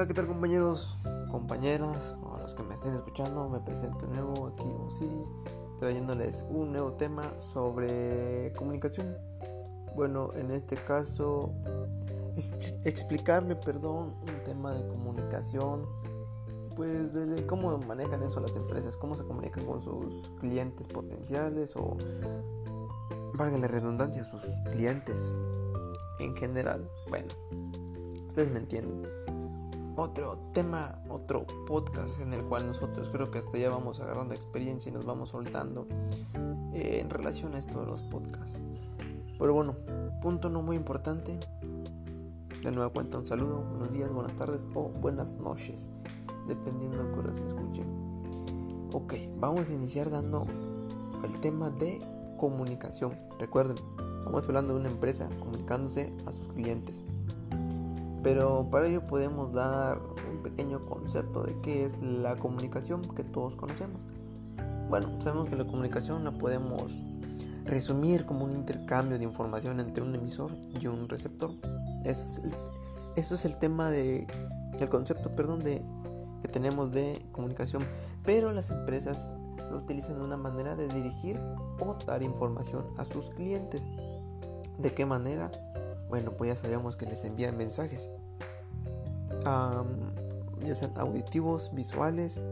Hola, ¿qué tal compañeros, compañeras o los que me estén escuchando? Me presento de nuevo aquí Osiris trayéndoles un nuevo tema sobre comunicación. Bueno, en este caso explicarme, perdón, un tema de comunicación, pues desde cómo manejan eso las empresas, cómo se comunican con sus clientes potenciales o, valga la redundancia, sus clientes en general. Bueno, ustedes me entienden otro tema, otro podcast en el cual nosotros creo que hasta ya vamos agarrando experiencia y nos vamos soltando eh, en relación a esto de los podcasts. Pero bueno, punto no muy importante. De nuevo cuenta un saludo, buenos días, buenas tardes o buenas noches, dependiendo de horas me escuchen. Ok, vamos a iniciar dando el tema de comunicación. Recuerden, estamos hablando de una empresa comunicándose a sus clientes. Pero para ello podemos dar un pequeño concepto de qué es la comunicación que todos conocemos. Bueno, sabemos que la comunicación la podemos resumir como un intercambio de información entre un emisor y un receptor. Eso es el, tema de el concepto, perdón, de que tenemos de comunicación, pero las empresas lo utilizan de una manera de dirigir o dar información a sus clientes. ¿De qué manera? Bueno, pues ya sabemos que les envían mensajes. ya sean auditivos, visuales.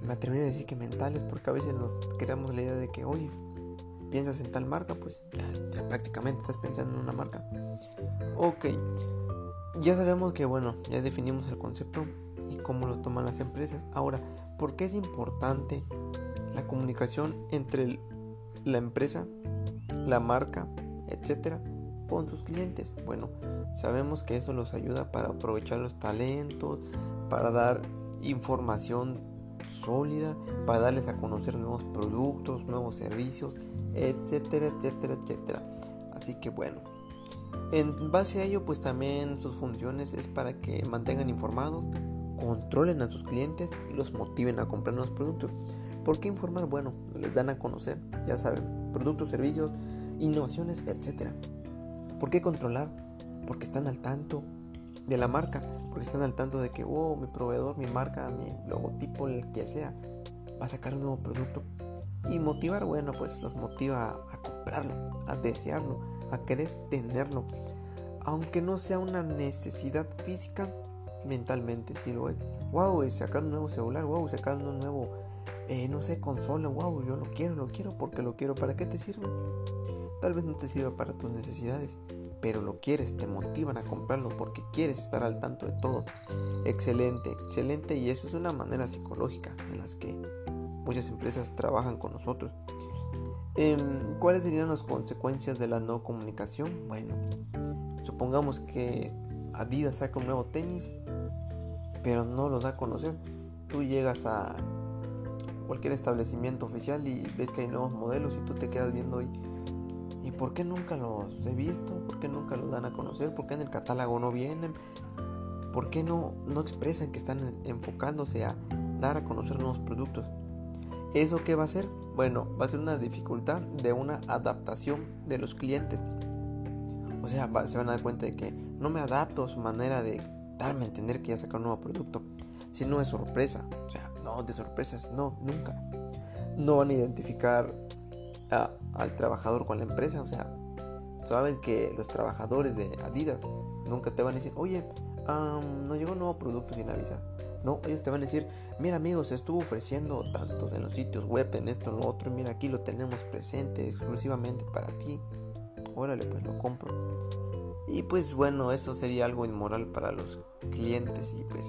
Me atrevería a decir que mentales, porque a veces nos creamos la idea de que, oye, piensas en tal marca, pues ya, prácticamente estás pensando en una marca. Ok, ya sabemos que, bueno, ya definimos el concepto y cómo lo toman las empresas. Ahora, ¿por qué es importante la comunicación entre la empresa, la marca, etcétera? Con sus clientes. Bueno, sabemos que eso los ayuda para aprovechar los talentos, para dar información sólida, para darles a conocer nuevos productos, nuevos servicios, etcétera, etcétera, etcétera. Así que bueno, en base a ello pues también sus funciones es para que mantengan informados, controlen a sus clientes y los motiven a comprar nuevos productos. ¿Por qué informar? Bueno, les dan a conocer, ya saben, productos, servicios, innovaciones, etcétera. ¿Por qué controlar? Porque están al tanto de la marca, porque están al tanto de que, oh, mi proveedor, mi marca, mi logotipo, el que sea, va a sacar un nuevo producto. Y motivar, bueno, pues los motiva a, comprarlo, a desearlo, a querer tenerlo. Aunque no sea una necesidad física, mentalmente sí lo es. Wow, sacar un nuevo celular, wow, sacar un nuevo, eh, no sé, consola, wow, yo lo quiero, lo quiero porque lo quiero. ¿Para qué te sirve? Tal vez no te sirva para tus necesidades, pero lo quieres, te motivan a comprarlo porque quieres estar al tanto de todo. Excelente, excelente y esa es una manera psicológica en las que muchas empresas trabajan con nosotros. Em, ¿Cuáles serían las consecuencias de la no comunicación? Bueno, supongamos que Adidas saca un nuevo tenis, pero no lo da a conocer. Tú llegas a cualquier establecimiento oficial y ves que hay nuevos modelos y tú te quedas viendo ¿Y por qué nunca los he visto? ¿Por qué nunca los dan a conocer? ¿Por qué en el catálogo no vienen? ¿Por qué no, no expresan que están enfocándose a dar a conocer nuevos productos? ¿Eso qué va a ser? Bueno, va a ser una dificultad de una adaptación de los clientes. O sea, se van a dar cuenta de que no me adapto a su manera de darme a entender que ya saca un nuevo producto. Si no es sorpresa, o sea, no, de sorpresas, no, nunca. No van a identificar al trabajador con la empresa. O sea, sabes que los trabajadores de Adidas nunca te van a decir, oye, no llegó un nuevo producto sin avisar. No, ellos te van a decir, mira amigos, estuvo ofreciendo tantos en los sitios web, en esto, en lo otro, mira aquí lo tenemos presente exclusivamente para ti. Órale, pues lo compro. Y pues bueno, eso sería algo inmoral para los clientes y pues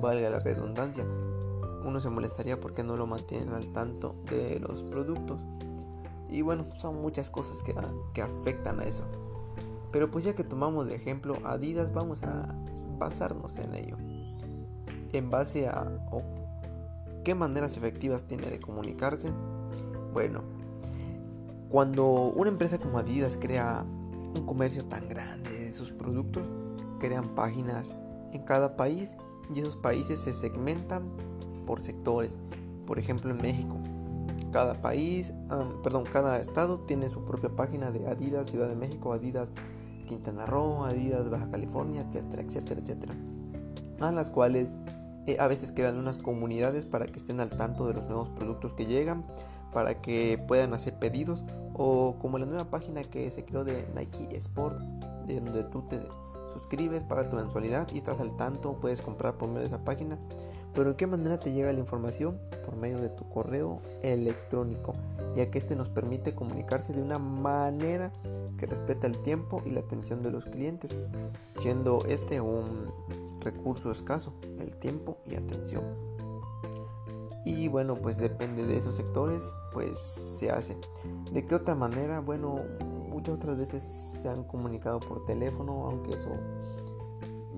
valga la redundancia uno se molestaría porque no lo mantienen al tanto de los productos. Y bueno, son muchas cosas que, que afectan a eso. Pero pues ya que tomamos de ejemplo Adidas, vamos a basarnos en ello. En base a qué maneras efectivas tiene de comunicarse. Bueno, cuando una empresa como Adidas crea un comercio tan grande de sus productos, crean páginas en cada país y esos países se segmentan por sectores. Por ejemplo, en México, cada país, perdón, cada estado tiene su propia página de Adidas Ciudad de México, Adidas Quintana Roo, Adidas, Baja California, etcétera, etcétera, etcétera. A las cuales eh, a veces crean unas comunidades para que estén al tanto de los nuevos productos que llegan, para que puedan hacer pedidos o como la nueva página que se creó de Nike Sport, de donde tú te suscribes, pagas tu mensualidad y estás al tanto, puedes comprar por medio de esa página. Pero ¿de qué manera te llega la información? Por medio de tu correo electrónico, ya que este nos permite comunicarse de una manera que respeta el tiempo y la atención de los clientes, siendo este un recurso escaso, el tiempo y atención. Y bueno, pues depende de esos sectores, pues se hace. ¿De qué otra manera? Bueno, muchas otras veces se han comunicado por teléfono, aunque eso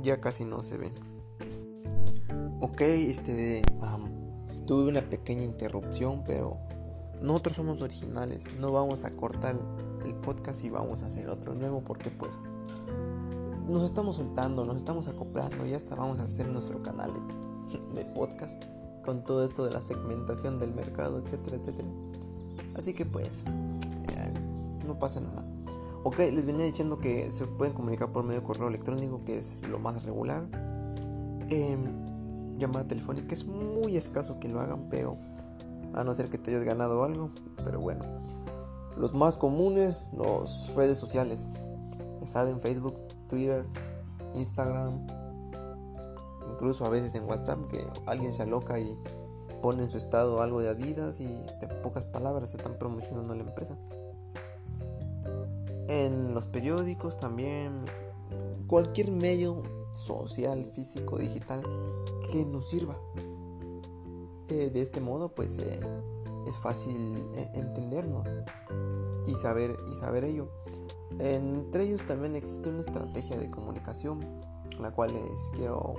ya casi no se ve. Ok, este, tuve una pequeña interrupción, pero nosotros somos originales. No vamos a cortar el podcast y vamos a hacer otro nuevo porque pues nos estamos soltando, nos estamos acoplando, ya hasta vamos a hacer nuestro canal de podcast con todo esto de la segmentación del mercado, etcétera, etcétera. Así que pues, eh, no pasa nada. Ok, les venía diciendo que se pueden comunicar por medio de correo electrónico, que es lo más regular. Em, llamada telefónica es muy escaso que lo hagan, pero a no ser que te hayas ganado algo. Pero bueno, los más comunes, las redes sociales. Saben, Facebook, Twitter, Instagram, incluso a veces en WhatsApp que alguien se aloca y pone en su estado algo de Adidas y de pocas palabras se están promocionando la empresa. En los periódicos también, cualquier medio social, físico, digital que nos sirva. Eh, de este modo, pues eh, es fácil eh, entendernos y saber, y saber ello. Entre ellos también existe una estrategia de comunicación la cual les quiero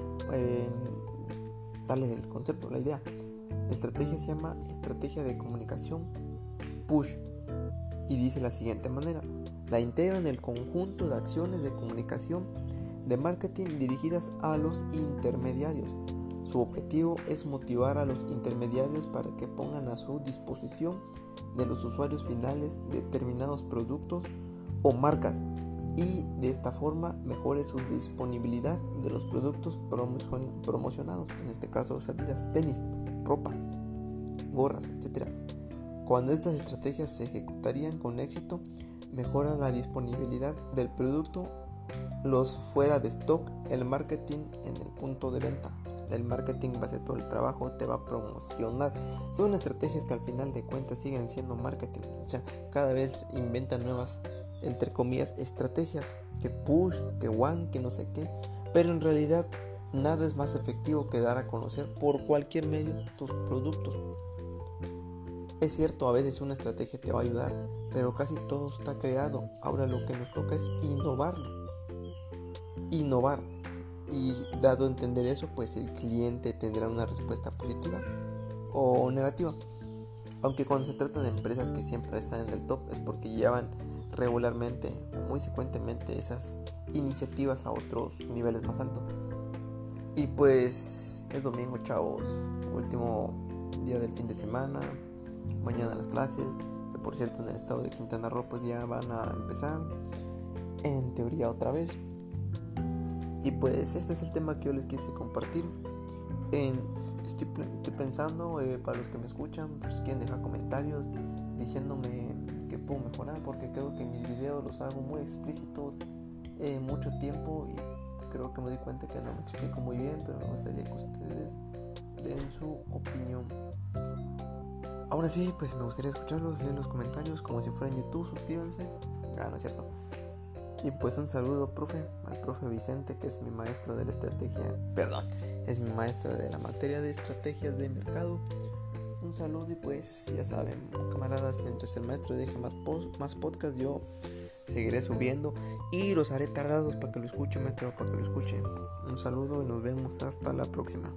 darles el concepto, la idea. La estrategia se llama estrategia de comunicación push y dice la siguiente manera. La integra en el conjunto de acciones de comunicación de marketing dirigidas a los intermediarios. Su objetivo es motivar a los intermediarios para que pongan a su disposición de los usuarios finales determinados productos o marcas y de esta forma mejore su disponibilidad de los productos promocionados, en este caso salidas, tenis, ropa, gorras, etc. Cuando estas estrategias se ejecutarían con éxito, mejora la disponibilidad del producto, los fuera de stock, el marketing en el punto de venta. El marketing va a todo el trabajo, te va a promocionar. Son estrategias que al final de cuentas siguen siendo marketing. O sea, cada vez inventan nuevas entre comillas, estrategias, que push, que one, que no sé qué, pero en realidad nada es más efectivo que dar a conocer por cualquier medio tus productos. Es cierto, a veces una estrategia te va a ayudar, pero casi todo está creado. Ahora lo que nos toca es innovarlo. Innovar. Y dado a entender eso, pues el cliente tendrá una respuesta positiva o negativa. Aunque cuando se trata de empresas que siempre están en el top es porque llevan regularmente, muy frecuentemente esas iniciativas a otros niveles más altos. Y pues es domingo, chavos, último día del fin de semana, mañana las clases, que por cierto en el estado de Quintana Roo pues ya van a empezar, en teoría otra vez. Y pues este es el tema que yo les quise compartir. En, estoy, pensando, eh, para los que me escuchan, pues quieren dejar comentarios diciéndome que puedo mejorar porque creo que mis videos los hago muy explícitos en mucho tiempo y creo que me di cuenta que no me explico muy bien, pero me gustaría que ustedes den su opinión. Aún así, pues me gustaría escucharlos, leer los comentarios como si fuera en YouTube, suscríbanse. Ah, no es cierto. Y pues un saludo, profe, al profe Vicente, que es mi maestro de la estrategia, perdón, es mi maestro de la materia de estrategias de mercado un saludo y pues ya saben, camaradas, mientras el maestro deje más, más podcast, yo seguiré subiendo y los haré tardados para que lo escuche, maestro, para que lo escuche. Un saludo y nos vemos hasta la próxima.